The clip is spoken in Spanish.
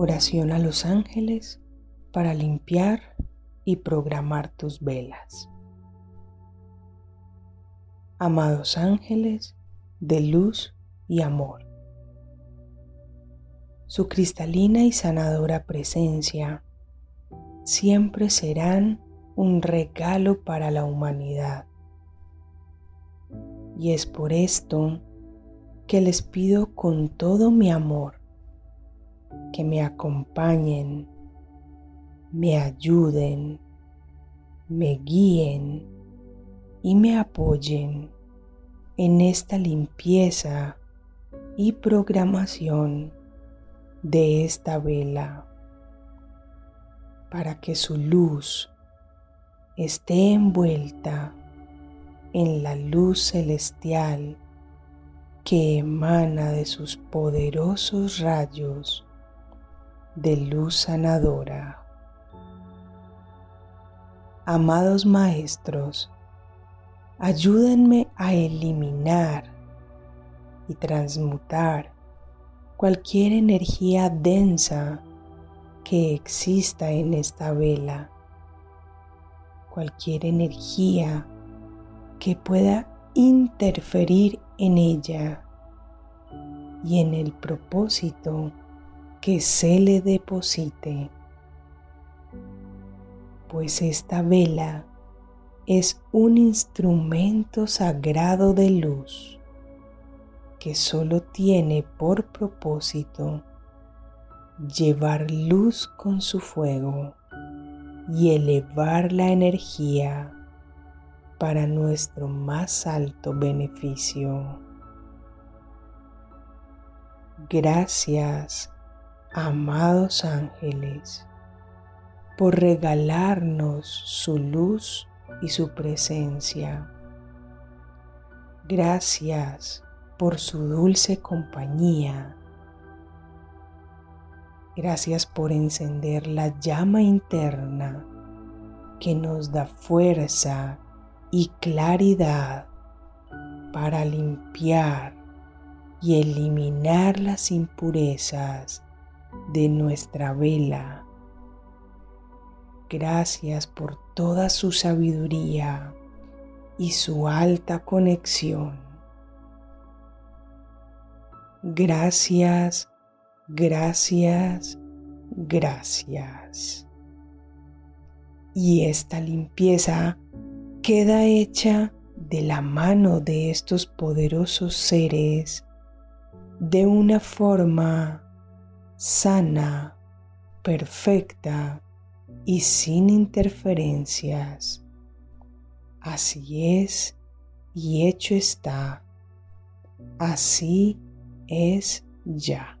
Oración a los ángeles para limpiar y programar tus velas. Amados ángeles de luz y amor, su cristalina y sanadora presencia siempre serán un regalo para la humanidad. Y es por esto que les pido con todo mi amor que me acompañen, me ayuden, me guíen y me apoyen en esta limpieza y programación de esta vela para que su luz esté envuelta en la luz celestial que emana de sus poderosos rayos de luz sanadora. Amados maestros, ayúdenme a eliminar y transmutar cualquier energía densa que exista en esta vela, cualquier energía que pueda interferir en ella y en el propósito que se le deposite, pues esta vela es un instrumento sagrado de luz que solo tiene por propósito llevar luz con su fuego y elevar la energía para nuestro más alto beneficio. Gracias amados ángeles, por regalarnos su luz y su presencia. Gracias por su dulce compañía. Gracias por encender la llama interna que nos da fuerza y claridad para limpiar y eliminar las impurezas de nuestra vela. Gracias por toda su sabiduría y su alta conexión. Gracias, gracias, gracias. Y esta limpieza queda hecha de la mano de estos poderosos seres de una forma sana, perfecta y sin interferencias. Así es y hecho está. Así es ya.